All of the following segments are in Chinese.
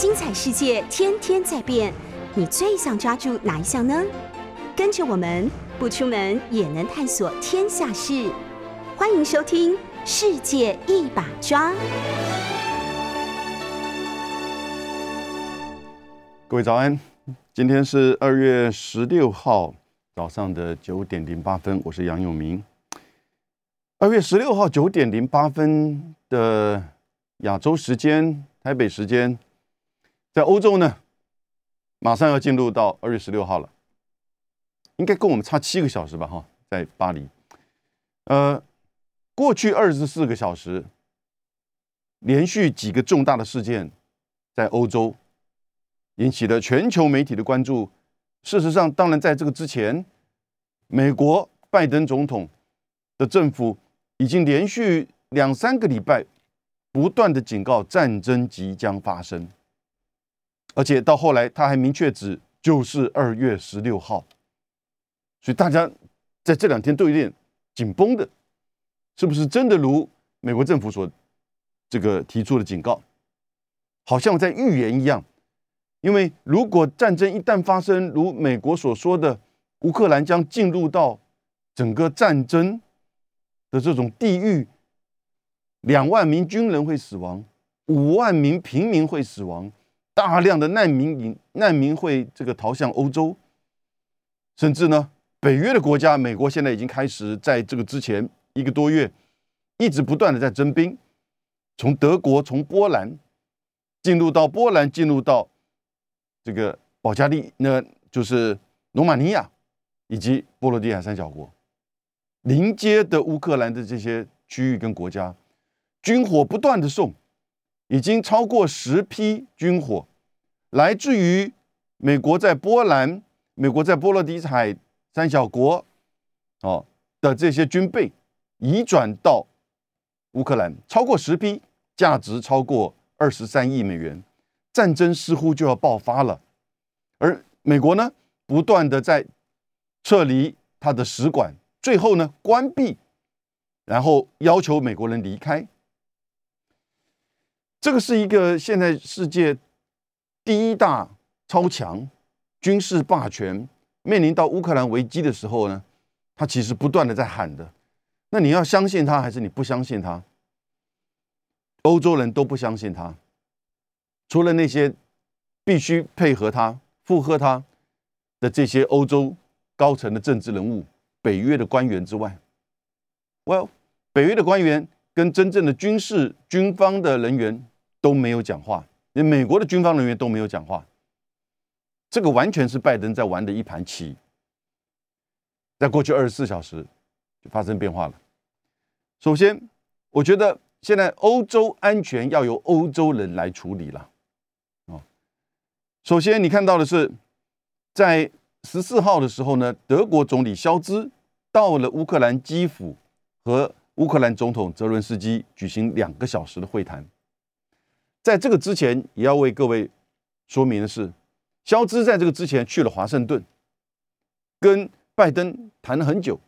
精彩世界天天在变，你最想抓住哪一项呢？跟着我们不出门也能探索天下事，欢迎收听《世界一把抓》。各位早安，今天是二月十六号早上的九点零八分，我是杨永明。二月十六号九点零八分的亚洲时间、台北时间，在欧洲呢，马上要进入到二月十六号了，应该跟我们差七个小时吧？哈，在巴黎。呃，过去二十四个小时，连续几个重大的事件在欧洲。引起了全球媒体的关注。事实上，当然在这个之前，美国拜登总统的政府已经连续两三个礼拜不断的警告战争即将发生，而且到后来他还明确指就是二月十六号。所以大家在这两天都有点紧绷的，是不是真的如美国政府所这个提出的警告，好像在预言一样？因为如果战争一旦发生，如美国所说的，乌克兰将进入到整个战争的这种地狱，两万名军人会死亡，五万名平民会死亡，大量的难民营难民会这个逃向欧洲，甚至呢，北约的国家，美国现在已经开始在这个之前一个多月，一直不断的在征兵，从德国从波兰进入到波兰，进入到。这个保加利那就是罗马尼亚以及波罗的海三小国临接的乌克兰的这些区域跟国家，军火不断的送，已经超过十批军火，来自于美国在波兰、美国在波罗的海三小国哦的这些军备移转到乌克兰，超过十批，价值超过二十三亿美元。战争似乎就要爆发了，而美国呢，不断的在撤离他的使馆，最后呢关闭，然后要求美国人离开。这个是一个现在世界第一大超强军事霸权面临到乌克兰危机的时候呢，他其实不断的在喊的。那你要相信他，还是你不相信他？欧洲人都不相信他。除了那些必须配合他、附和他的这些欧洲高层的政治人物、北约的官员之外，Well，北约的官员跟真正的军事军方的人员都没有讲话，连美国的军方人员都没有讲话。这个完全是拜登在玩的一盘棋。在过去二十四小时就发生变化了。首先，我觉得现在欧洲安全要由欧洲人来处理了。首先，你看到的是，在十四号的时候呢，德国总理肖兹到了乌克兰基辅，和乌克兰总统泽伦斯基举行两个小时的会谈。在这个之前，也要为各位说明的是，肖兹在这个之前去了华盛顿，跟拜登谈了很久。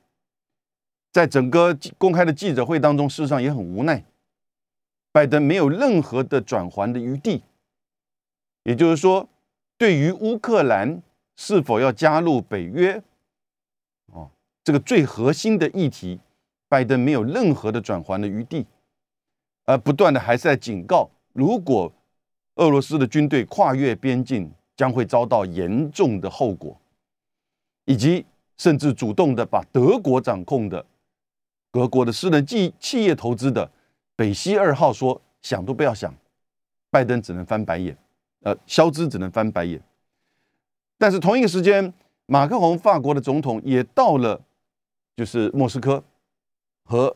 在整个公开的记者会当中，事实上也很无奈，拜登没有任何的转圜的余地，也就是说。对于乌克兰是否要加入北约，哦，这个最核心的议题，拜登没有任何的转圜的余地，而不断的还是在警告，如果俄罗斯的军队跨越边境，将会遭到严重的后果，以及甚至主动的把德国掌控的德国的私人企企业投资的北溪二号说想都不要想，拜登只能翻白眼。呃，肖兹只能翻白眼。但是同一个时间，马克龙法国的总统也到了，就是莫斯科，和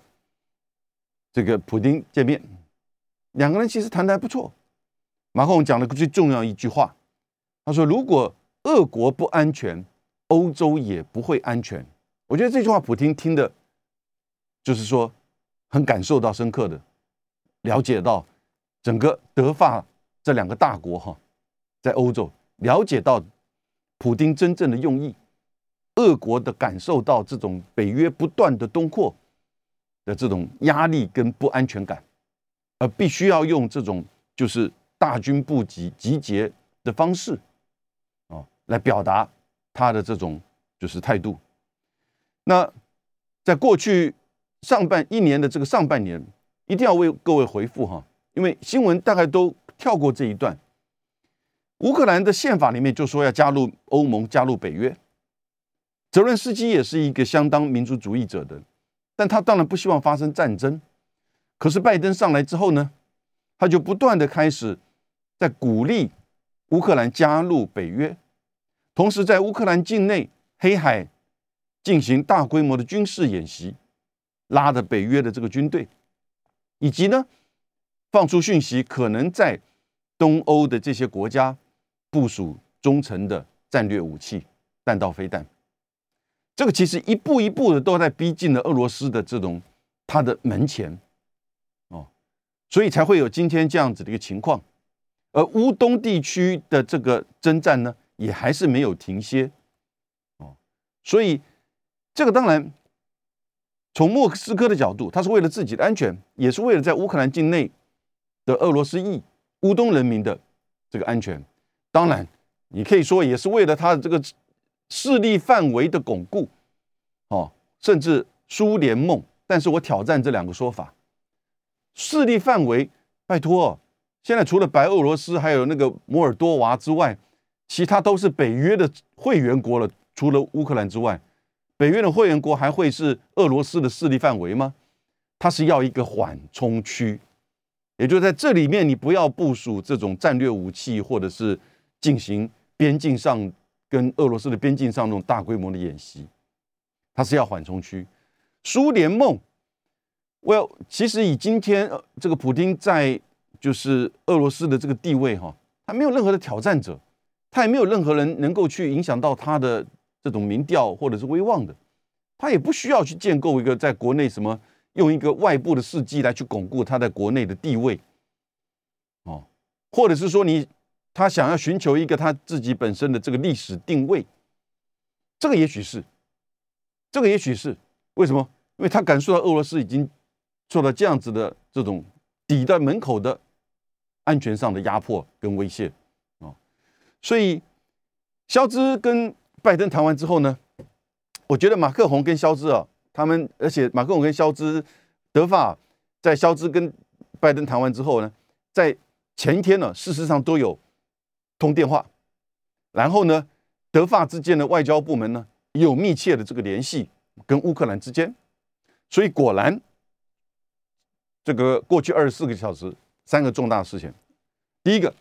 这个普京见面。两个人其实谈的还不错。马克龙讲了最重要一句话，他说：“如果俄国不安全，欧洲也不会安全。”我觉得这句话普京听的，就是说很感受到深刻的，了解到整个德法。这两个大国哈，在欧洲了解到普京真正的用意，俄国的感受到这种北约不断的东扩的这种压力跟不安全感，而必须要用这种就是大军布集集结的方式，啊，来表达他的这种就是态度。那在过去上半一年的这个上半年，一定要为各位回复哈，因为新闻大概都跳过这一段。乌克兰的宪法里面就说要加入欧盟、加入北约。泽伦斯基也是一个相当民族主义者的，但他当然不希望发生战争。可是拜登上来之后呢，他就不断的开始在鼓励乌克兰加入北约，同时在乌克兰境内黑海进行大规模的军事演习，拉着北约的这个军队，以及呢放出讯息，可能在东欧的这些国家部署中程的战略武器弹道飞弹。这个其实一步一步的都在逼近了俄罗斯的这种他的门前。所以才会有今天这样子的一个情况，而乌东地区的这个征战呢，也还是没有停歇，哦，所以这个当然从莫斯科的角度，他是为了自己的安全，也是为了在乌克兰境内的俄罗斯裔乌东人民的这个安全，当然你可以说也是为了他的这个势力范围的巩固，哦，甚至苏联梦，但是我挑战这两个说法。势力范围，拜托，现在除了白俄罗斯还有那个摩尔多瓦之外，其他都是北约的会员国了。除了乌克兰之外，北约的会员国还会是俄罗斯的势力范围吗？它是要一个缓冲区，也就在这里面，你不要部署这种战略武器，或者是进行边境上跟俄罗斯的边境上那种大规模的演习，它是要缓冲区。苏联梦。Well，其实以今天呃这个普京在就是俄罗斯的这个地位哈，他没有任何的挑战者，他也没有任何人能够去影响到他的这种民调或者是威望的，他也不需要去建构一个在国内什么用一个外部的事迹来去巩固他在国内的地位，哦，或者是说你他想要寻求一个他自己本身的这个历史定位，这个也许是，这个也许是为什么？因为他感受到俄罗斯已经。受到这样子的这种抵在门口的安全上的压迫跟威胁啊，所以肖兹跟拜登谈完之后呢，我觉得马克宏跟肖兹啊，他们而且马克宏跟肖兹德法在肖兹跟拜登谈完之后呢，在前天呢，事实上都有通电话，然后呢，德法之间的外交部门呢有密切的这个联系跟乌克兰之间，所以果然。这个过去二十四个小时，三个重大事情。第一个，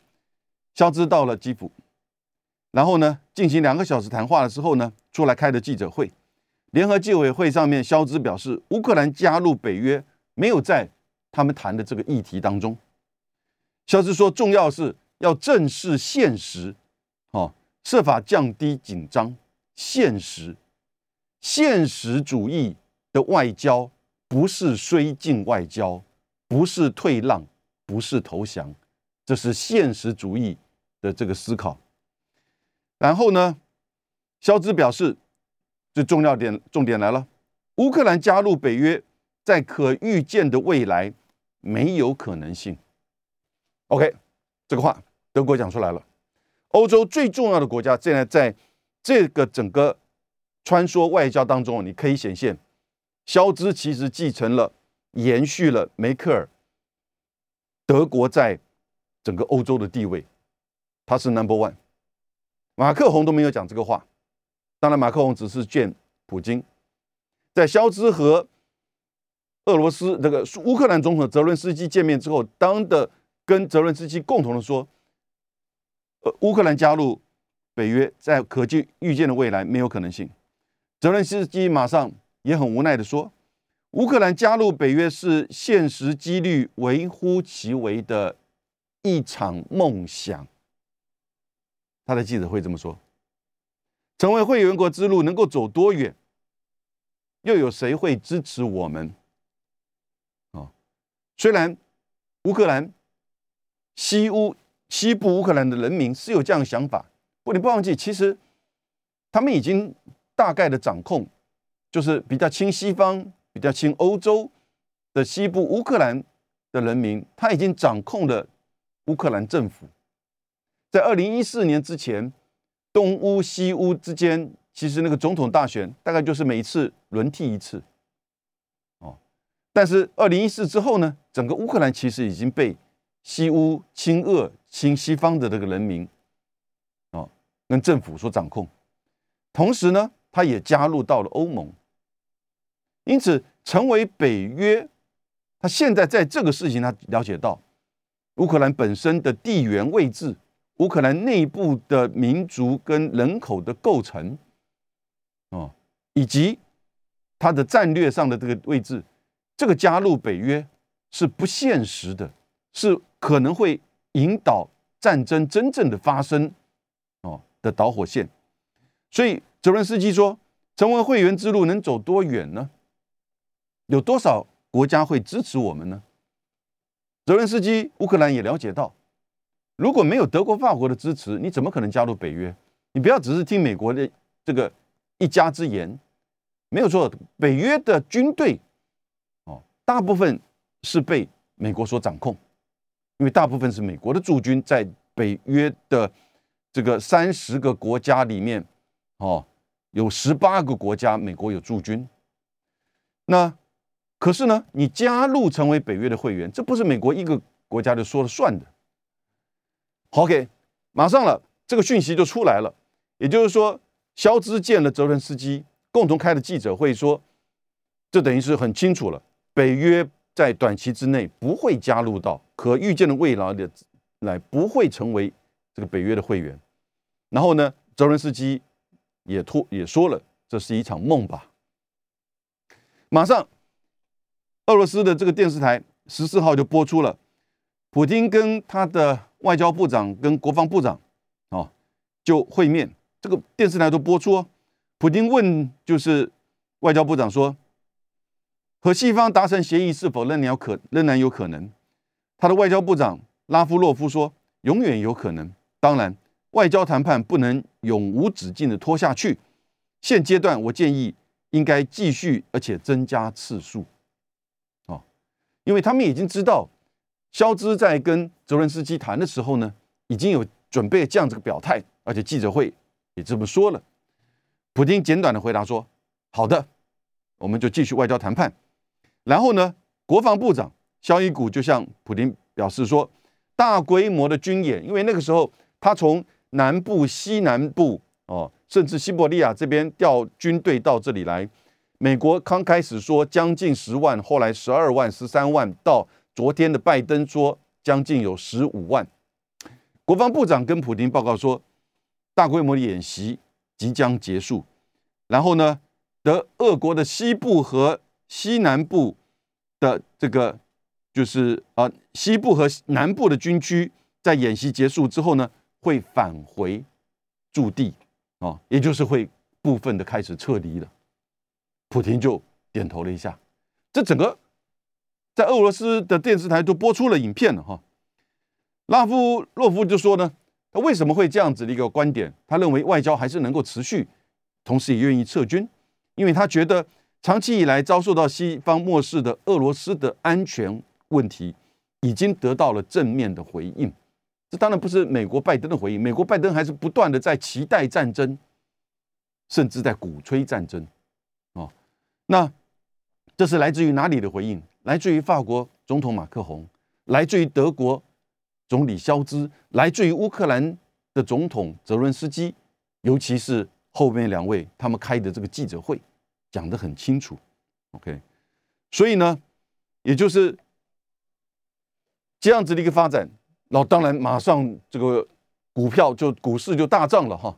肖兹到了基辅，然后呢，进行两个小时谈话了之后呢，出来开的记者会。联合纪委会上面，肖兹表示，乌克兰加入北约没有在他们谈的这个议题当中。肖兹说，重要是要正视现实，哦，设法降低紧张。现实，现实主义的外交不是绥靖外交。不是退让，不是投降，这是现实主义的这个思考。然后呢，肖兹表示，最重要点重点来了：乌克兰加入北约，在可预见的未来没有可能性。OK，这个话德国讲出来了。欧洲最重要的国家现在在这个整个穿梭外交当中，你可以显现，肖兹其实继承了。延续了梅克尔德国在整个欧洲的地位，他是 number one。马克宏都没有讲这个话，当然马克宏只是见普京。在肖兹和俄罗斯这个乌克兰总统泽伦斯基见面之后，当的跟泽伦斯基共同的说，呃，乌克兰加入北约在可见预见的未来没有可能性。泽伦斯基马上也很无奈的说。乌克兰加入北约是现实几率微乎其微的一场梦想。他的记者会这么说：“成为会员国之路能够走多远？又有谁会支持我们？”啊，虽然乌克兰西乌西部乌克兰的人民是有这样的想法，不，你不忘记，其实他们已经大概的掌控，就是比较亲西方。比较亲欧洲的西部乌克兰的人民，他已经掌控了乌克兰政府。在二零一四年之前，东乌西乌之间，其实那个总统大选大概就是每一次轮替一次，哦。但是二零一四之后呢，整个乌克兰其实已经被西乌亲俄亲西方的这个人民，哦，跟政府所掌控。同时呢，他也加入到了欧盟，因此成为北约。他现在在这个事情，他了解到乌克兰本身的地缘位置，乌克兰内部的民族跟人口的构成，哦，以及它的战略上的这个位置，这个加入北约是不现实的，是可能会引导战争真正的发生，哦的导火线。所以泽伦斯基说，成为会员之路能走多远呢？有多少？国家会支持我们呢？泽连斯基，乌克兰也了解到，如果没有德国、法国的支持，你怎么可能加入北约？你不要只是听美国的这个一家之言，没有错。北约的军队哦，大部分是被美国所掌控，因为大部分是美国的驻军在北约的这个三十个国家里面哦，有十八个国家美国有驻军，那。可是呢，你加入成为北约的会员，这不是美国一个国家就说了算的。OK，马上了，这个讯息就出来了。也就是说，肖兹见了泽伦斯基，共同开的记者会说，这等于是很清楚了，北约在短期之内不会加入到可预见的未来的来，不会成为这个北约的会员。然后呢，泽伦斯基也托也说了，这是一场梦吧。马上。俄罗斯的这个电视台十四号就播出了，普京跟他的外交部长跟国防部长，哦，就会面。这个电视台都播出。普京问就是外交部长说，和西方达成协议是否仍然可仍然有可能？他的外交部长拉夫洛夫说，永远有可能。当然，外交谈判不能永无止境的拖下去。现阶段，我建议应该继续，而且增加次数。因为他们已经知道，肖兹在跟泽伦斯基谈的时候呢，已经有准备这样子个表态，而且记者会也这么说了。普京简短的回答说：“好的，我们就继续外交谈判。”然后呢，国防部长肖伊古就向普京表示说：“大规模的军演，因为那个时候他从南部、西南部哦，甚至西伯利亚这边调军队到这里来。”美国刚开始说将近十万，后来十二万、十三万，到昨天的拜登说将近有十五万。国防部长跟普京报告说，大规模的演习即将结束。然后呢，德俄国的西部和西南部的这个就是啊，西部和南部的军区在演习结束之后呢，会返回驻地啊，也就是会部分的开始撤离了。普京就点头了一下，这整个在俄罗斯的电视台都播出了影片了哈。拉夫洛夫就说呢，他为什么会这样子的一个观点？他认为外交还是能够持续，同时也愿意撤军，因为他觉得长期以来遭受到西方漠视的俄罗斯的安全问题已经得到了正面的回应。这当然不是美国拜登的回应，美国拜登还是不断的在期待战争，甚至在鼓吹战争。那这是来自于哪里的回应？来自于法国总统马克宏，来自于德国总理肖兹，来自于乌克兰的总统泽伦斯基，尤其是后面两位他们开的这个记者会讲得很清楚。OK，所以呢，也就是这样子的一个发展，那当然马上这个股票就股市就大涨了哈。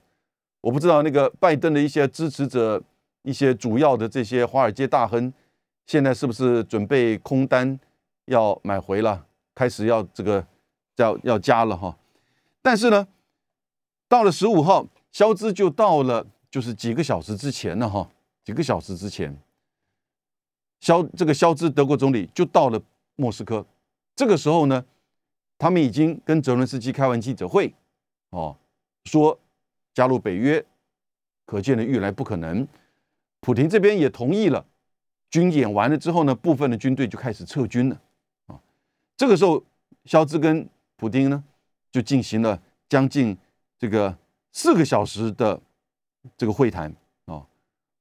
我不知道那个拜登的一些支持者。一些主要的这些华尔街大亨，现在是不是准备空单要买回了？开始要这个要要加了哈。但是呢，到了十五号，肖兹就到了，就是几个小时之前了哈。几个小时之前，肖这个肖兹德国总理就到了莫斯科。这个时候呢，他们已经跟泽伦斯基开完记者会，哦，说加入北约，可见的愈来不可能。普京这边也同意了，军演完了之后呢，部分的军队就开始撤军了。啊，这个时候，肖兹跟普京呢就进行了将近这个四个小时的这个会谈啊。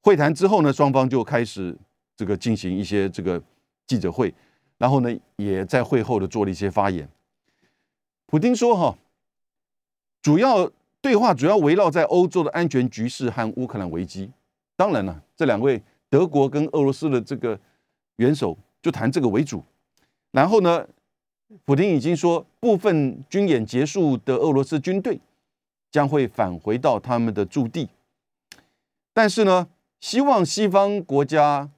会谈之后呢，双方就开始这个进行一些这个记者会，然后呢，也在会后的做了一些发言。普京说：“哈，主要对话主要围绕在欧洲的安全局势和乌克兰危机。当然了，这两位德国跟俄罗斯的这个元首就谈这个为主。然后呢，普京已经说，部分军演结束的俄罗斯军队将会返回到他们的驻地。但是呢，希望西方国家，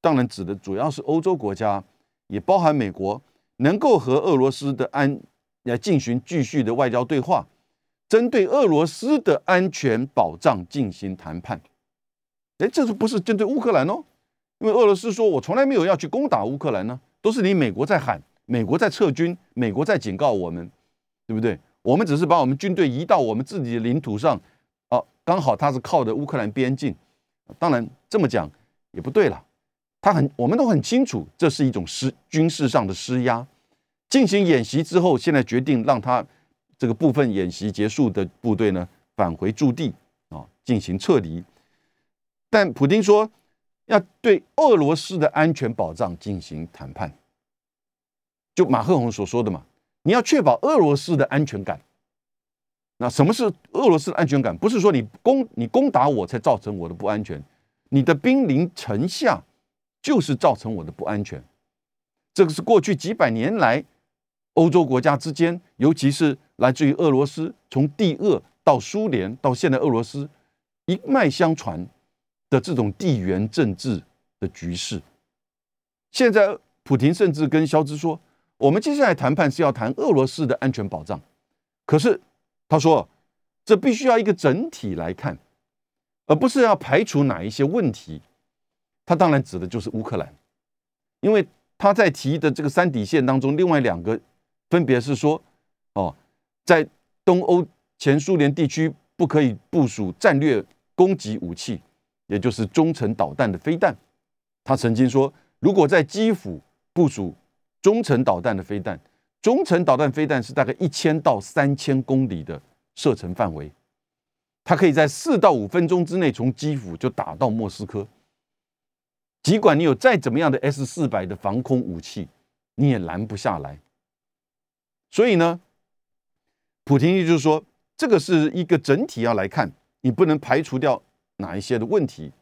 当然指的主要是欧洲国家，也包含美国，能够和俄罗斯的安。”来进行继续的外交对话，针对俄罗斯的安全保障进行谈判。哎，这是不是针对乌克兰哦？因为俄罗斯说我从来没有要去攻打乌克兰呢，都是你美国在喊，美国在撤军，美国在警告我们，对不对？我们只是把我们军队移到我们自己的领土上，哦，刚好他是靠着乌克兰边境。当然这么讲也不对了，他很，我们都很清楚，这是一种施军事上的施压。进行演习之后，现在决定让他这个部分演习结束的部队呢返回驻地啊，进行撤离。但普京说要对俄罗斯的安全保障进行谈判，就马赫宏所说的嘛，你要确保俄罗斯的安全感。那什么是俄罗斯的安全感？不是说你攻你攻打我才造成我的不安全，你的兵临城下就是造成我的不安全。这个是过去几百年来。欧洲国家之间，尤其是来自于俄罗斯，从帝俄到苏联到现在俄罗斯，一脉相传的这种地缘政治的局势。现在普京甚至跟肖兹说：“我们接下来谈判是要谈俄罗斯的安全保障。”可是他说：“这必须要一个整体来看，而不是要排除哪一些问题。”他当然指的就是乌克兰，因为他在提的这个三底线当中，另外两个。分别是说，哦，在东欧前苏联地区不可以部署战略攻击武器，也就是中程导弹的飞弹。他曾经说，如果在基辅部署中程导弹的飞弹，中程导弹飞弹是大概一千到三千公里的射程范围，它可以在四到五分钟之内从基辅就打到莫斯科。尽管你有再怎么样的 S 四百的防空武器，你也拦不下来。所以呢，普京就是说，这个是一个整体要来看，你不能排除掉哪一些的问题，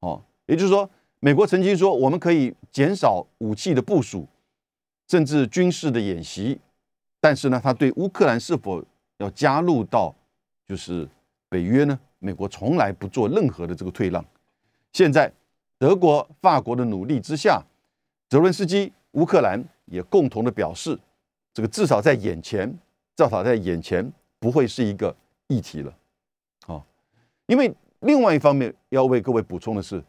哦，也就是说，美国曾经说我们可以减少武器的部署，甚至军事的演习，但是呢，他对乌克兰是否要加入到就是北约呢？美国从来不做任何的这个退让。现在德国、法国的努力之下，泽伦斯基、乌克兰也共同的表示。这个至少在眼前，至少在眼前不会是一个议题了，啊，因为另外一方面要为各位补充的是，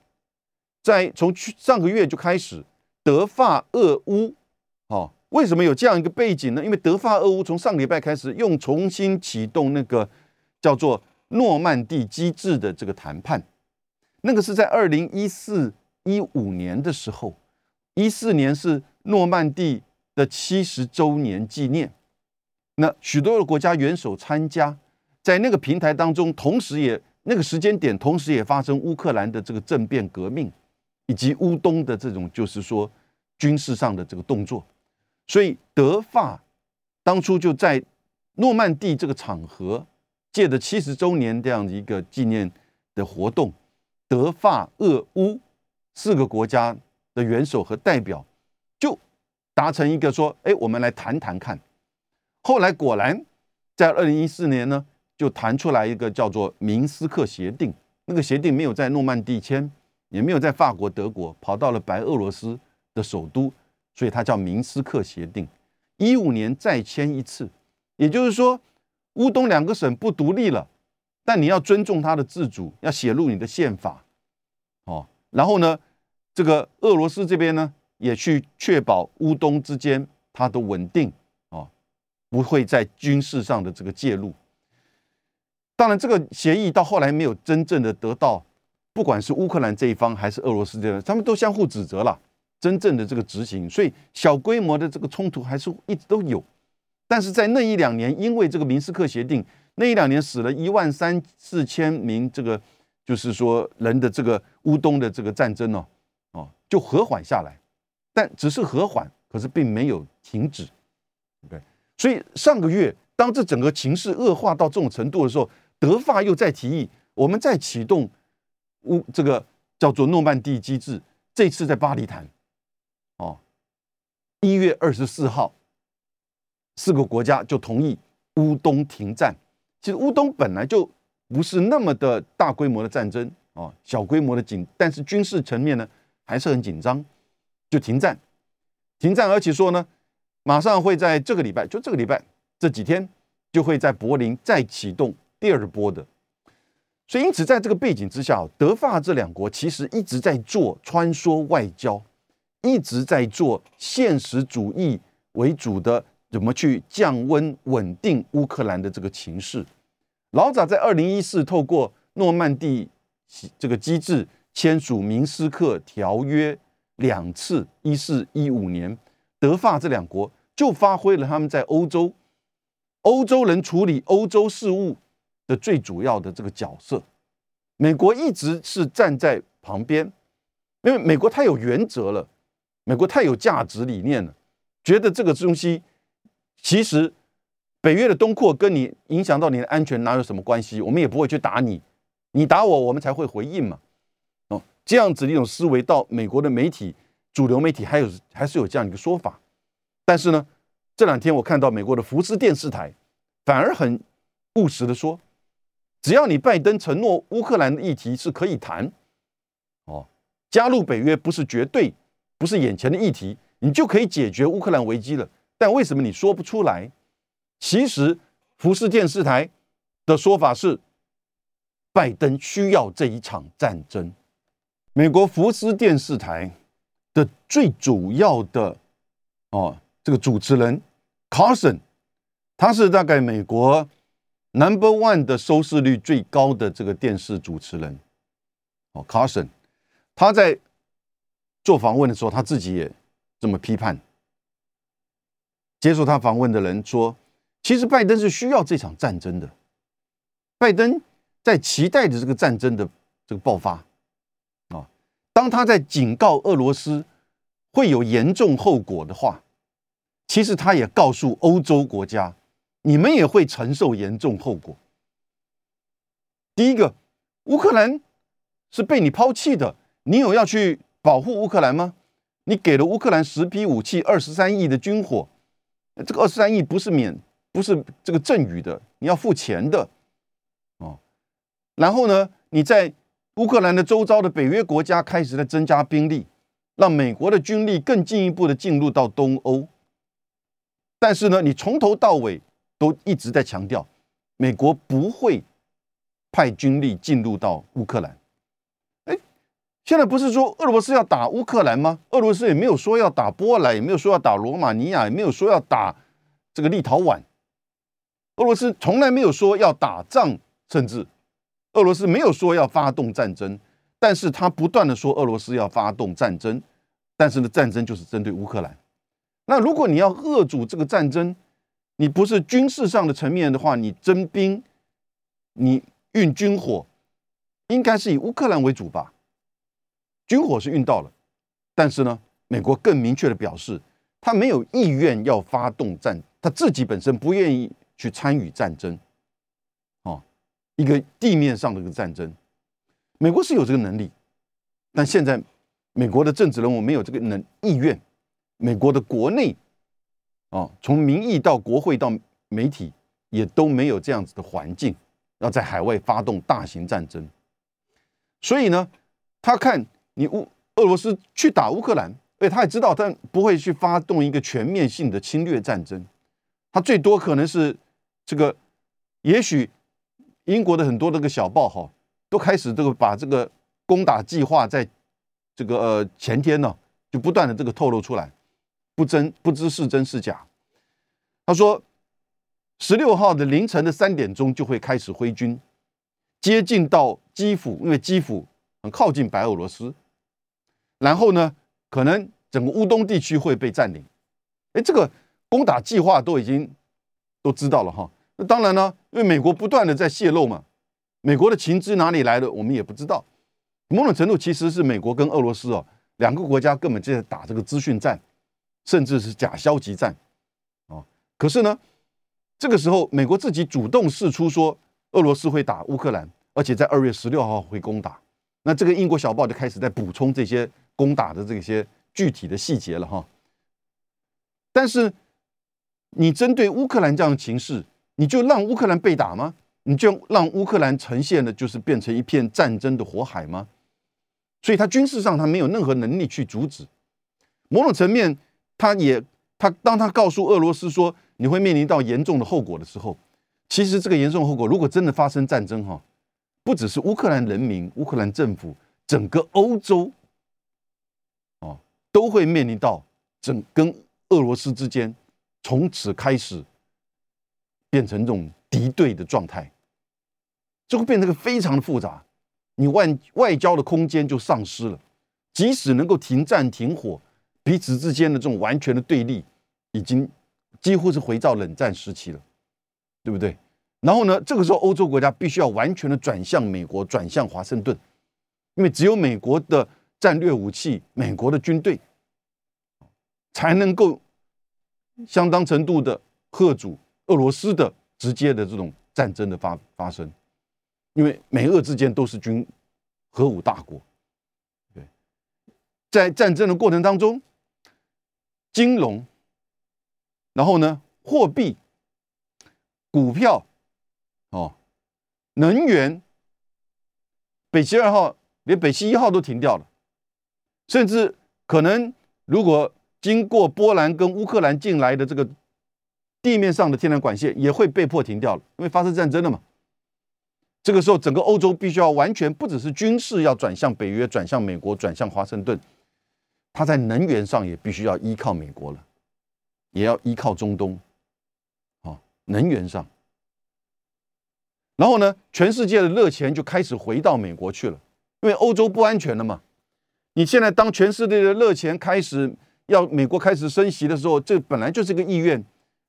在从去上个月就开始，德法俄乌，啊，为什么有这样一个背景呢？因为德法俄乌从上礼拜开始用重新启动那个叫做诺曼底机制的这个谈判，那个是在二零一四一五年的时候，一四年是诺曼底。的七十周年纪念，那许多的国家元首参加，在那个平台当中，同时也那个时间点，同时也发生乌克兰的这个政变革命，以及乌东的这种就是说军事上的这个动作，所以德法当初就在诺曼底这个场合，借着七十周年这样的一个纪念的活动，德法俄乌四个国家的元首和代表就。达成一个说，哎，我们来谈谈看。后来果然，在二零一四年呢，就弹出来一个叫做明斯克协定。那个协定没有在诺曼底签，也没有在法国、德国，跑到了白俄罗斯的首都，所以它叫明斯克协定。一五年再签一次，也就是说，乌东两个省不独立了，但你要尊重它的自主，要写入你的宪法。哦，然后呢，这个俄罗斯这边呢？也去确保乌东之间它的稳定哦，不会在军事上的这个介入。当然，这个协议到后来没有真正的得到，不管是乌克兰这一方还是俄罗斯这边，他们都相互指责了真正的这个执行。所以小规模的这个冲突还是一直都有。但是在那一两年，因为这个明斯克协定，那一两年死了一万三四千名这个，就是说人的这个乌东的这个战争哦，哦，就和缓下来，但只是和缓，可是并没有停止。对所以上个月当这整个情势恶化到这种程度的时候，德法又在提议，我们再启动乌这个叫做诺曼底机制，这次在巴黎谈，哦，一月二十四号。四个国家就同意乌东停战。其实乌东本来就不是那么的大规模的战争哦，小规模的紧，但是军事层面呢还是很紧张，就停战。停战，而且说呢，马上会在这个礼拜，就这个礼拜这几天，就会在柏林再启动第二波的。所以，因此在这个背景之下，德法这两国其实一直在做穿梭外交，一直在做现实主义为主的。怎么去降温、稳定乌克兰的这个情势？老早在二零一四透过诺曼底这个机制签署明斯克条约两次，一四一五年，德法这两国就发挥了他们在欧洲欧洲人处理欧洲事务的最主要的这个角色。美国一直是站在旁边，因为美国太有原则了，美国太有价值理念了，觉得这个东西。其实，北约的东扩跟你影响到你的安全哪有什么关系？我们也不会去打你，你打我，我们才会回应嘛。哦，这样子的一种思维，到美国的媒体、主流媒体还有还是有这样一个说法。但是呢，这两天我看到美国的福斯电视台反而很务实的说，只要你拜登承诺乌克兰的议题是可以谈，哦，加入北约不是绝对，不是眼前的议题，你就可以解决乌克兰危机了。但为什么你说不出来？其实福斯电视台的说法是，拜登需要这一场战争。美国福斯电视台的最主要的哦，这个主持人 Carson，他是大概美国 Number One 的收视率最高的这个电视主持人。哦，Carson，他在做访问的时候，他自己也这么批判。接受他访问的人说：“其实拜登是需要这场战争的，拜登在期待着这个战争的这个爆发啊。当他在警告俄罗斯会有严重后果的话，其实他也告诉欧洲国家，你们也会承受严重后果。第一个，乌克兰是被你抛弃的，你有要去保护乌克兰吗？你给了乌克兰十批武器，二十三亿的军火。”这个二十三亿不是免，不是这个赠予的，你要付钱的，哦。然后呢，你在乌克兰的周遭的北约国家开始在增加兵力，让美国的军力更进一步的进入到东欧。但是呢，你从头到尾都一直在强调，美国不会派军力进入到乌克兰。哎现在不是说俄罗斯要打乌克兰吗？俄罗斯也没有说要打波兰，也没有说要打罗马尼亚，也没有说要打这个立陶宛。俄罗斯从来没有说要打仗，甚至俄罗斯没有说要发动战争。但是他不断的说俄罗斯要发动战争，但是呢，战争就是针对乌克兰。那如果你要遏阻这个战争，你不是军事上的层面的话，你征兵，你运军火，应该是以乌克兰为主吧？军火是运到了，但是呢，美国更明确的表示，他没有意愿要发动战，他自己本身不愿意去参与战争，哦，一个地面上的一个战争，美国是有这个能力，但现在美国的政治人物没有这个能意愿，美国的国内，哦，从民意到国会到媒体也都没有这样子的环境，要在海外发动大型战争，所以呢，他看。你乌俄罗斯去打乌克兰，哎他也知道他不会去发动一个全面性的侵略战争，他最多可能是这个，也许英国的很多那个小报哈都开始这个把这个攻打计划在这个呃前天呢就不断的这个透露出来，不真不知是真是假。他说十六号的凌晨的三点钟就会开始挥军接近到基辅，因为基辅很靠近白俄罗斯。然后呢，可能整个乌东地区会被占领。哎，这个攻打计划都已经都知道了哈。那当然呢，因为美国不断的在泄露嘛，美国的情资哪里来的，我们也不知道。某种程度其实是美国跟俄罗斯哦两个国家根本就在打这个资讯战，甚至是假消极战啊。可是呢，这个时候美国自己主动示出说俄罗斯会打乌克兰，而且在二月十六号会攻打。那这个英国小报就开始在补充这些攻打的这些具体的细节了哈。但是你针对乌克兰这样的情势，你就让乌克兰被打吗？你就让乌克兰呈现的就是变成一片战争的火海吗？所以，他军事上他没有任何能力去阻止。某种层面，他也他当他告诉俄罗斯说你会面临到严重的后果的时候，其实这个严重后果如果真的发生战争哈，不只是乌克兰人民、乌克兰政府，整个欧洲哦都会面临到整跟俄罗斯之间从此开始变成这种敌对的状态，就会变成个非常的复杂。你外外交的空间就丧失了，即使能够停战停火，彼此之间的这种完全的对立，已经几乎是回到冷战时期了，对不对？然后呢，这个时候欧洲国家必须要完全的转向美国，转向华盛顿，因为只有美国的战略武器、美国的军队，才能够相当程度的吓阻俄罗斯的直接的这种战争的发发生。因为美俄之间都是军核武大国，对，在战争的过程当中，金融，然后呢，货币、股票，哦，能源，北溪二号连北溪一号都停掉了，甚至可能如果经过波兰跟乌克兰进来的这个地面上的天然管线也会被迫停掉了，因为发生战争了嘛。这个时候，整个欧洲必须要完全不只是军事要转向北约、转向美国、转向华盛顿，它在能源上也必须要依靠美国了，也要依靠中东，啊，能源上。然后呢，全世界的热钱就开始回到美国去了，因为欧洲不安全了嘛。你现在当全世界的热钱开始要美国开始升息的时候，这本来就是个意愿，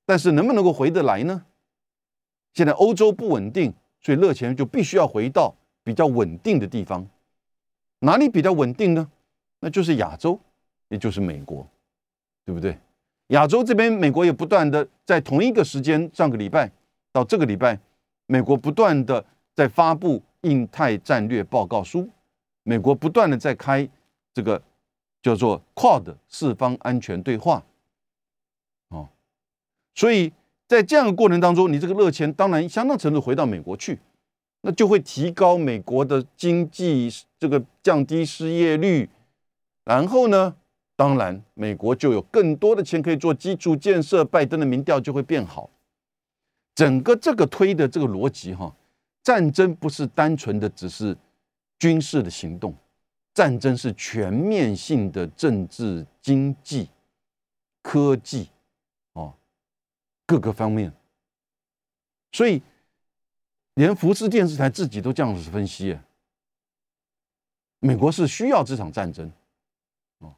但是能不能够回得来呢？现在欧洲不稳定。所以热钱就必须要回到比较稳定的地方，哪里比较稳定呢？那就是亚洲，也就是美国，对不对？亚洲这边，美国也不断的在同一个时间，上个礼拜到这个礼拜，美国不断的在发布印太战略报告书，美国不断的在开这个叫做 QUAD 四方安全对话，哦，所以。在这样的过程当中，你这个热钱当然相当程度回到美国去，那就会提高美国的经济，这个降低失业率，然后呢，当然美国就有更多的钱可以做基础建设，拜登的民调就会变好。整个这个推的这个逻辑哈，战争不是单纯的只是军事的行动，战争是全面性的政治、经济、科技。哦各个方面，所以连福斯电视台自己都这样子分析：，美国是需要这场战争。哦，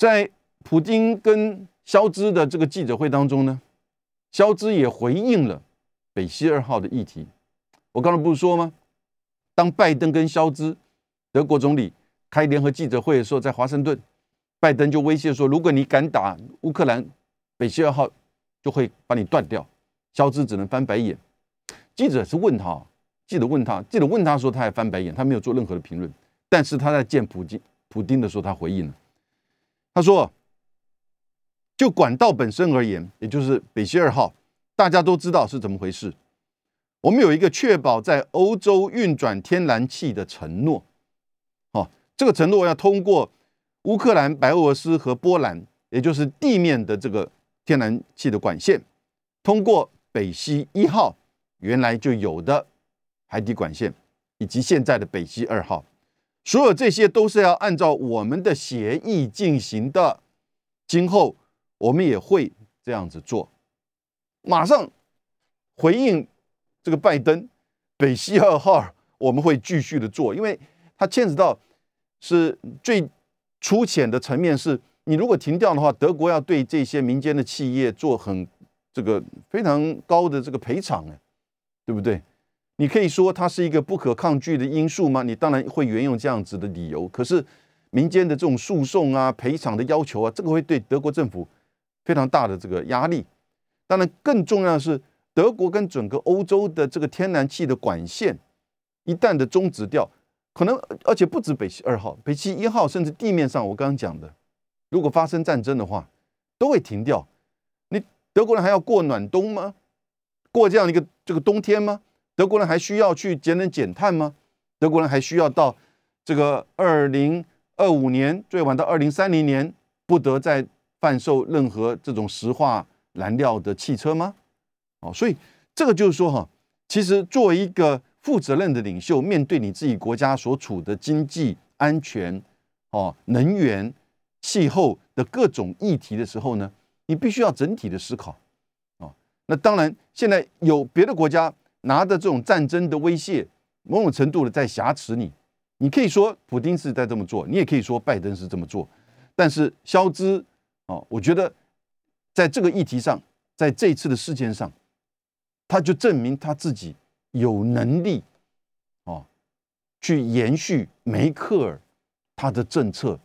在普京跟肖兹的这个记者会当中呢，肖兹也回应了北溪二号的议题。我刚才不是说吗？当拜登跟肖兹德国总理开联合记者会的时候，在华盛顿，拜登就威胁说：，如果你敢打乌克兰，北溪二号就会把你断掉，肖兹只能翻白眼。记者是问他，记者问他，记者问他说，他还翻白眼，他没有做任何的评论。但是他在见普京、普京的时候，他回应了，他说：“就管道本身而言，也就是北溪二号，大家都知道是怎么回事。我们有一个确保在欧洲运转天然气的承诺。哦，这个承诺要通过乌克兰、白俄罗斯和波兰。”也就是地面的这个天然气的管线，通过北溪一号原来就有的海底管线，以及现在的北溪二号，所有这些都是要按照我们的协议进行的。今后我们也会这样子做。马上回应这个拜登，北溪二号我们会继续的做，因为它牵扯到是最粗浅的层面是。你如果停掉的话，德国要对这些民间的企业做很这个非常高的这个赔偿哎，对不对？你可以说它是一个不可抗拒的因素吗？你当然会援用这样子的理由。可是民间的这种诉讼啊、赔偿的要求啊，这个会对德国政府非常大的这个压力。当然，更重要的是，德国跟整个欧洲的这个天然气的管线一旦的终止掉，可能而且不止北溪二号、北溪一号，甚至地面上我刚刚讲的，如果发生战争的话，都会停掉。你德国人还要过暖冬吗？过这样一个这个冬天吗？德国人还需要去节能减碳吗？德国人还需要到这个二零二五年，最晚到二零三零年，不得再贩售任何这种石化？燃料的汽车吗？哦，所以这个就是说哈，其实作为一个负责任的领袖，面对你自己国家所处的经济安全、哦能源、气候的各种议题的时候呢，你必须要整体的思考。哦，那当然，现在有别的国家拿着这种战争的威胁，某种程度的在挟持你。你可以说普京是在这么做，你也可以说拜登是这么做。但是肖兹，哦，我觉得。在这个议题上，在这次的事件上，他就证明他自己有能力，哦，去延续梅克尔他的政策，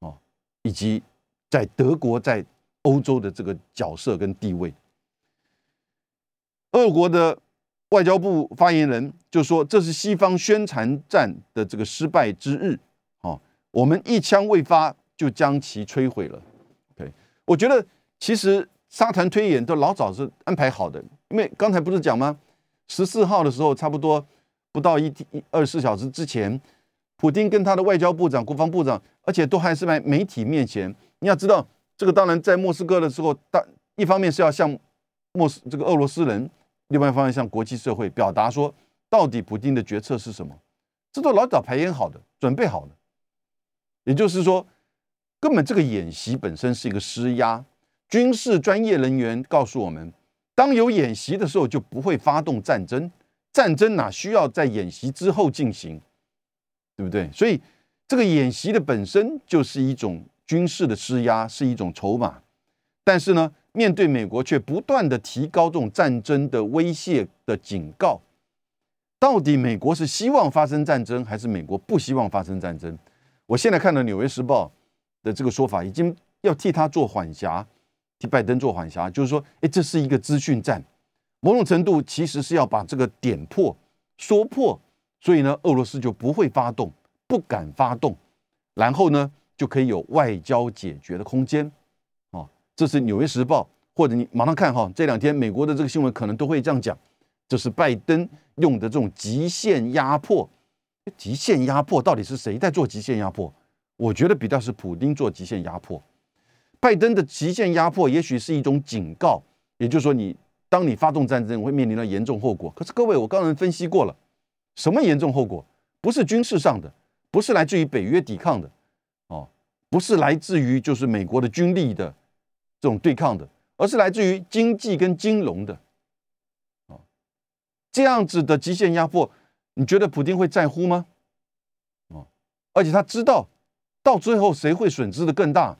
哦，以及在德国在欧洲的这个角色跟地位。俄国的外交部发言人就说：“这是西方宣传战的这个失败之日，哦，我们一枪未发就将其摧毁了。” OK，我觉得。其实沙盘推演都老早是安排好的，因为刚才不是讲吗？十四号的时候，差不多不到一一二十四小时之前，普京跟他的外交部长、国防部长，而且都还是在媒体面前。你要知道，这个当然在莫斯科的时候，大一方面是要向莫斯这个俄罗斯人，另外一方面向国际社会表达说，到底普京的决策是什么？这都老早排演好的，准备好的。也就是说，根本这个演习本身是一个施压。军事专业人员告诉我们，当有演习的时候，就不会发动战争。战争哪需要在演习之后进行，对不对？所以这个演习的本身就是一种军事的施压，是一种筹码。但是呢，面对美国却不断的提高这种战争的威胁的警告，到底美国是希望发生战争，还是美国不希望发生战争？我现在看到《纽约时报》的这个说法，已经要替他做缓颊。替拜登做缓颊，就是说，哎，这是一个资讯战，某种程度其实是要把这个点破、说破，所以呢，俄罗斯就不会发动，不敢发动，然后呢，就可以有外交解决的空间。这是《纽约时报》，或者你马上看哈，这两天美国的这个新闻可能都会这样讲，这是拜登用的这种极限压迫。极限压迫到底是谁在做极限压迫？我觉得比较是普京做极限压迫。拜登的极限压迫也许是一种警告，也就是说，你当你发动战争会面临到严重后果。可是各位，我刚才分析过了，什么严重后果？不是军事上的，不是来自于北约抵抗的，哦，不是来自于就是美国的军力的这种对抗的，而是来自于经济跟金融的，哦，这样子的极限压迫，你觉得普京会在乎吗？哦，而且他知道到最后谁会损失的更大。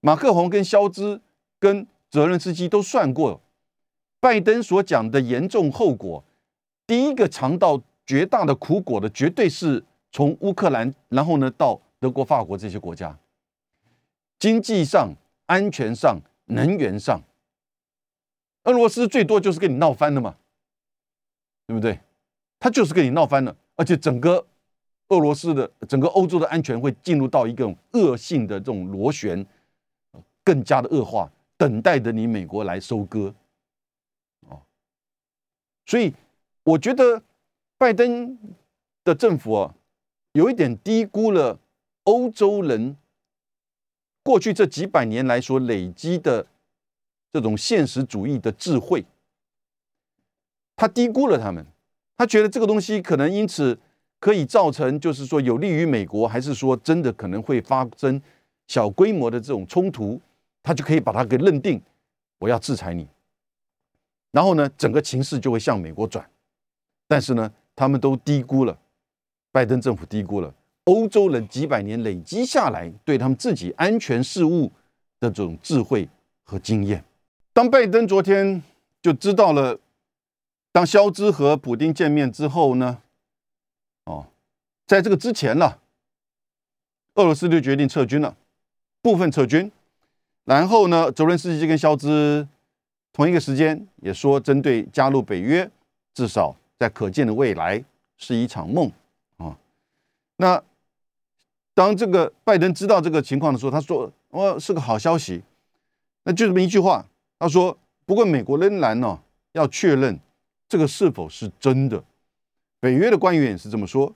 马克宏跟肖兹跟泽伦斯基都算过，拜登所讲的严重后果，第一个尝到绝大的苦果的，绝对是从乌克兰，然后呢到德国、法国这些国家，经济上、安全上、能源上，俄罗斯最多就是跟你闹翻了嘛，对不对？他就是跟你闹翻了，而且整个俄罗斯的整个欧洲的安全会进入到一个恶性的这种螺旋。更加的恶化，等待着你美国来收割，哦，所以我觉得拜登的政府啊，有一点低估了欧洲人过去这几百年来所累积的这种现实主义的智慧，他低估了他们，他觉得这个东西可能因此可以造成，就是说有利于美国，还是说真的可能会发生小规模的这种冲突。他就可以把它给认定，我要制裁你，然后呢，整个情势就会向美国转。但是呢，他们都低估了，拜登政府低估了欧洲人几百年累积下来对他们自己安全事务的这种智慧和经验。当拜登昨天就知道了，当肖兹和普京见面之后呢，哦，在这个之前呢，俄罗斯就决定撤军了，部分撤军。然后呢，泽伦斯基跟肖兹同一个时间也说，针对加入北约，至少在可见的未来是一场梦啊。那当这个拜登知道这个情况的时候，他说：“哦，是个好消息。”那就这么一句话。他说：“不过美国仍然呢要确认这个是否是真的。”北约的官员也是这么说。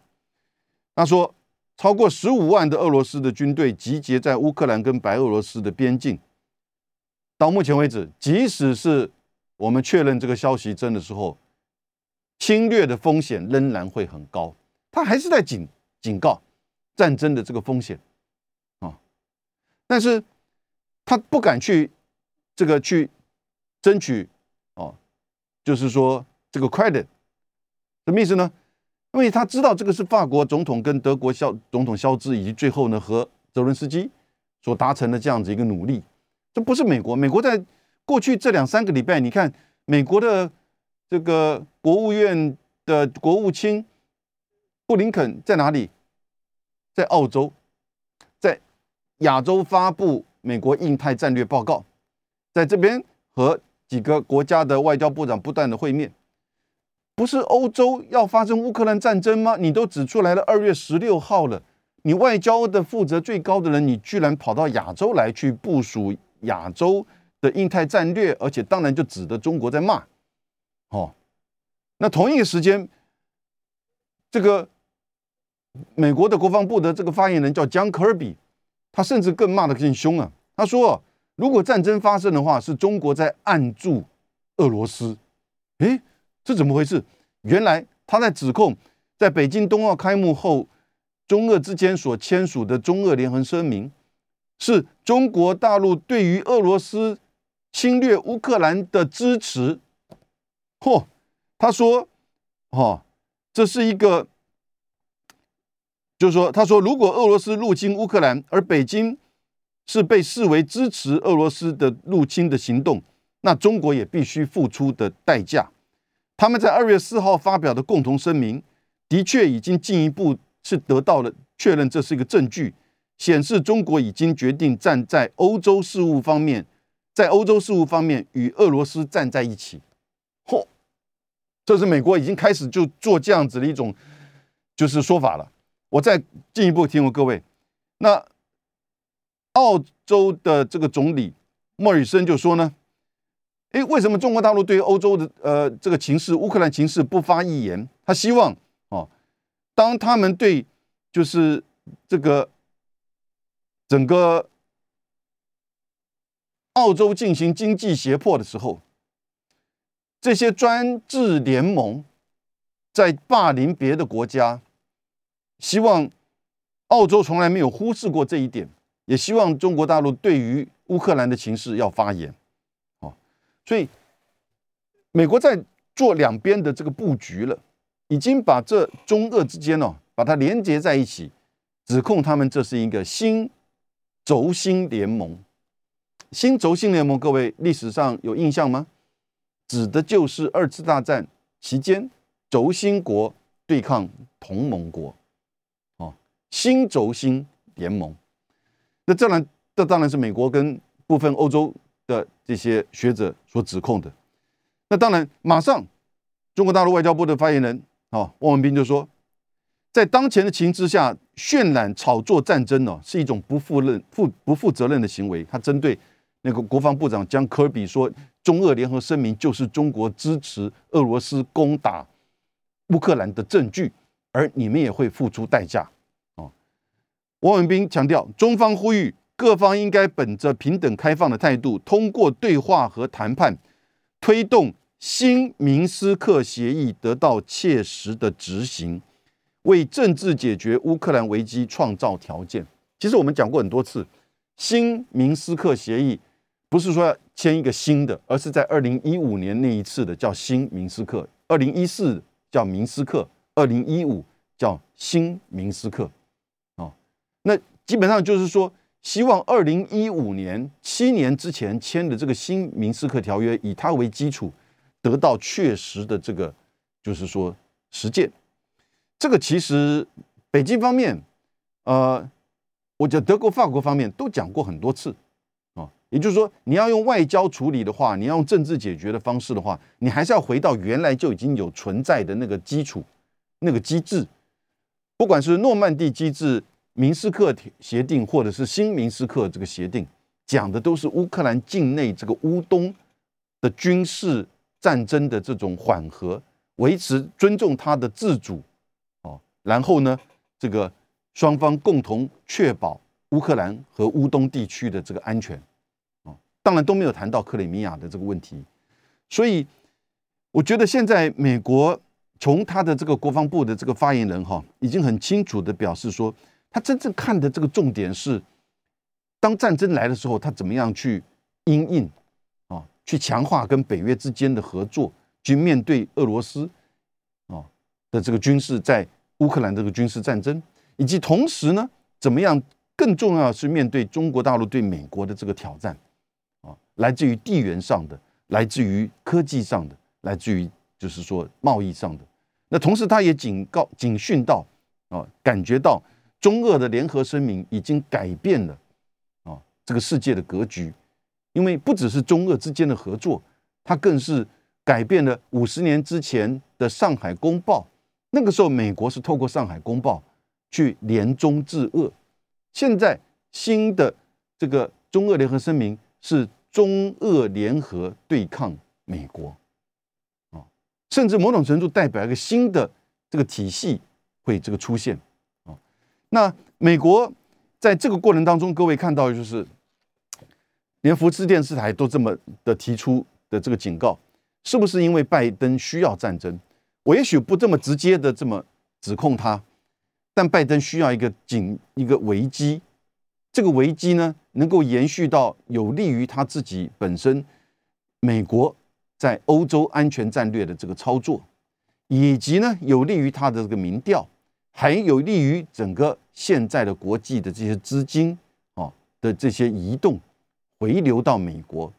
他说：“超过十五万的俄罗斯的军队集结在乌克兰跟白俄罗斯的边境。到目前为止，即使是我们确认这个消息真的时候，侵略的风险仍然会很高。他还是在警警告战争的这个风险啊，但是他不敢去。”这个去争取哦，就是说这个 credit 什么意思呢？因为他知道这个是法国总统跟德国肖总统肖兹以及最后呢和泽伦斯基所达成的这样子一个努力，这不是美国。美国在过去这两三个礼拜，你看美国的这个国务院的国务卿布林肯在哪里？在澳洲，在亚洲发布美国印太战略报告。在这边和几个国家的外交部长不断的会面，不是欧洲要发生乌克兰战争吗？你都指出来了，二月十六号了，你外交的负责最高的人，你居然跑到亚洲来去部署亚洲的印太战略，而且当然就指的中国在骂，哦，那同一个时间，这个美国的国防部的这个发言人叫江科比，他甚至更骂得更凶啊，他说。如果战争发生的话，是中国在按住俄罗斯。诶，这怎么回事？原来他在指控，在北京冬奥开幕后，中俄之间所签署的中俄联合声明，是中国大陆对于俄罗斯侵略乌克兰的支持。嚯，他说，哦，这是一个，就是说，他说，如果俄罗斯入侵乌克兰，而北京。是被视为支持俄罗斯的入侵的行动，那中国也必须付出的代价。他们在二月四号发表的共同声明，的确已经进一步是得到了确认，这是一个证据，显示中国已经决定站在欧洲事务方面，在欧洲事务方面与俄罗斯站在一起。嚯，这是美国已经开始就做这样子的一种就是说法了。我再进一步提问各位，那。澳洲的这个总理莫里森就说呢：“诶，为什么中国大陆对欧洲的呃这个情势、乌克兰情势不发一言？他希望哦，当他们对就是这个整个澳洲进行经济胁迫的时候，这些专制联盟在霸凌别的国家，希望澳洲从来没有忽视过这一点。”也希望中国大陆对于乌克兰的情势要发言，哦，所以美国在做两边的这个布局了，已经把这中俄之间哦，把它连接在一起，指控他们这是一个新轴心联盟。新轴心联盟，各位历史上有印象吗？指的就是二次大战期间轴心国对抗同盟国，新轴心联盟。那这然，这当然是美国跟部分欧洲的这些学者所指控的。那当然，马上中国大陆外交部的发言人啊，汪文斌就说，在当前的情之下，渲染炒作战争呢，是一种不负任、负不负责任的行为。他针对那个国防部长将科比说，中俄联合声明就是中国支持俄罗斯攻打乌克兰的证据，而你们也会付出代价。汪文斌强调，中方呼吁各方应该本着平等开放的态度，通过对话和谈判，推动新明斯克协议得到切实的执行，为政治解决乌克兰危机创造条件。其实我们讲过很多次，新明斯克协议不是说要签一个新的，而是在二零一五年那一次的叫新明斯克，二零一四叫明斯克，二零一五叫新明斯克。那基本上就是说，希望二零一五年七年之前签的这个新明斯克条约，以它为基础，得到确实的这个就是说实践。这个其实北京方面，呃，我觉得德国、法国方面都讲过很多次啊。也就是说，你要用外交处理的话，你要用政治解决的方式的话，你还是要回到原来就已经有存在的那个基础、那个机制，不管是诺曼底机制。明斯克协定或者是新明斯克这个协定，讲的都是乌克兰境内这个乌东的军事战争的这种缓和，维持尊重他的自主，哦，然后呢，这个双方共同确保乌克兰和乌东地区的这个安全，哦，当然都没有谈到克里米亚的这个问题，所以我觉得现在美国从他的这个国防部的这个发言人哈，已经很清楚的表示说。他真正看的这个重点是，当战争来的时候，他怎么样去应应啊，去强化跟北约之间的合作，去面对俄罗斯啊的这个军事在乌克兰这个军事战争，以及同时呢，怎么样更重要是面对中国大陆对美国的这个挑战啊，来自于地缘上的，来自于科技上的，来自于就是说贸易上的。那同时，他也警告、警讯到啊，感觉到。中俄的联合声明已经改变了啊这个世界的格局，因为不只是中俄之间的合作，它更是改变了五十年之前的上海公报。那个时候，美国是透过上海公报去联中制俄，现在新的这个中俄联合声明是中俄联合对抗美国啊，甚至某种程度代表一个新的这个体系会这个出现。那美国在这个过程当中，各位看到就是，连福斯电视台都这么的提出的这个警告，是不是因为拜登需要战争？我也许不这么直接的这么指控他，但拜登需要一个警一个危机，这个危机呢，能够延续到有利于他自己本身，美国在欧洲安全战略的这个操作，以及呢，有利于他的这个民调。还有利于整个现在的国际的这些资金啊的这些移动回流到美国，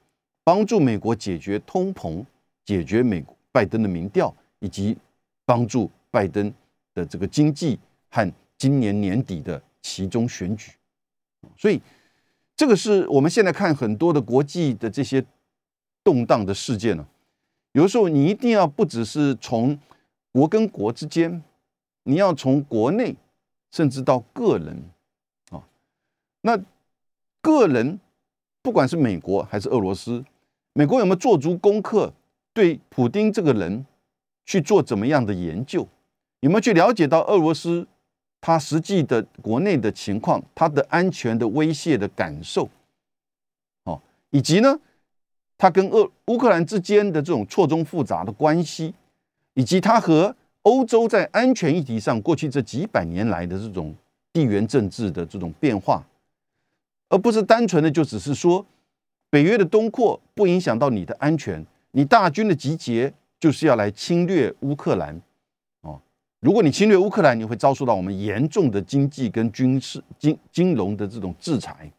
帮助美国解决通膨，解决美拜登的民调，以及帮助拜登的这个经济和今年年底的其中选举。所以，这个是我们现在看很多的国际的这些动荡的事件呢。有的时候，你一定要不只是从国跟国之间。你要从国内，甚至到个人，啊，那个人不管是美国还是俄罗斯，美国有没有做足功课，对普京这个人去做怎么样的研究？有没有去了解到俄罗斯他实际的国内的情况，他的安全的威胁的感受？哦，以及呢，他跟俄乌克兰之间的这种错综复杂的关系，以及他和。欧洲在安全议题上，过去这几百年来的这种地缘政治的这种变化，而不是单纯的就只是说北约的东扩不影响到你的安全，你大军的集结就是要来侵略乌克兰哦。如果你侵略乌克兰，你会遭受到我们严重的经济跟军事、金金融的这种制裁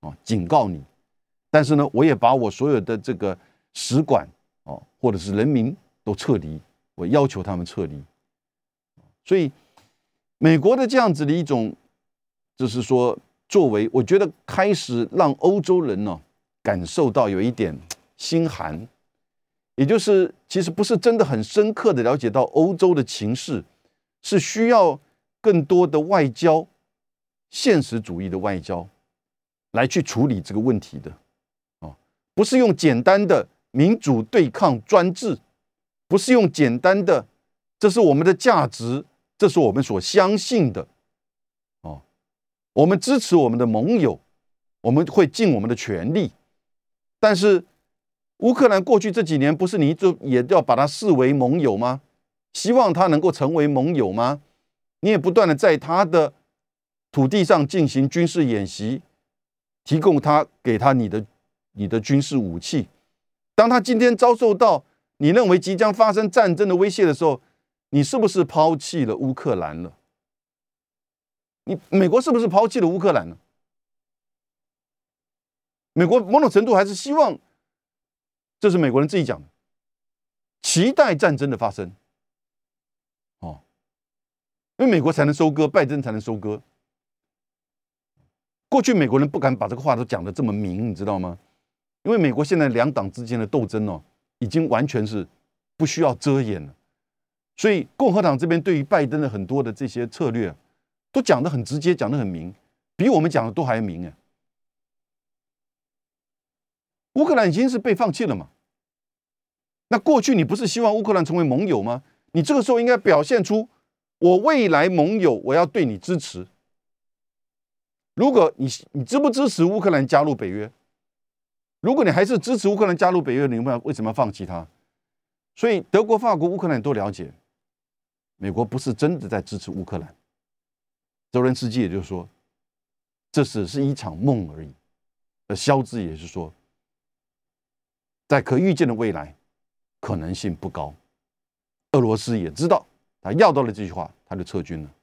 哦，警告你。但是呢，我也把我所有的这个使馆哦，或者是人民都撤离。我要求他们撤离，所以美国的这样子的一种，就是说作为，我觉得开始让欧洲人呢感受到有一点心寒，也就是其实不是真的很深刻的了解到欧洲的情势，是需要更多的外交现实主义的外交来去处理这个问题的，哦，不是用简单的民主对抗专制。不是用简单的，这是我们的价值，这是我们所相信的，哦，我们支持我们的盟友，我们会尽我们的全力。但是乌克兰过去这几年，不是你就也要把它视为盟友吗？希望他能够成为盟友吗？你也不断的在他的土地上进行军事演习，提供他给他你的你的军事武器。当他今天遭受到。你认为即将发生战争的威胁的时候，你是不是抛弃了乌克兰了？你美国是不是抛弃了乌克兰呢？美国某种程度还是希望，这是美国人自己讲的，期待战争的发生。哦，因为美国才能收割，拜登才能收割。过去美国人不敢把这个话都讲的这么明，你知道吗？因为美国现在两党之间的斗争哦，已经完全是不需要遮掩了。所以共和党这边对于拜登的很多的这些策略，都讲的很直接，讲的很明，比我们讲的都还明哎。乌克兰已经是被放弃了嘛？那过去你不是希望乌克兰成为盟友吗？你这个时候应该表现出我未来盟友，我要对你支持。如果你你支不支持乌克兰加入北约？如果你还是支持乌克兰加入北约，你们为什么要放弃他？所以德国、法国、乌克兰都了解，美国不是真的在支持乌克兰。泽连斯基也就说，这只是一场梦而已。而肖兹也是说，在可预见的未来，可能性不高。俄罗斯也知道，他要到了这句话，他就撤军了。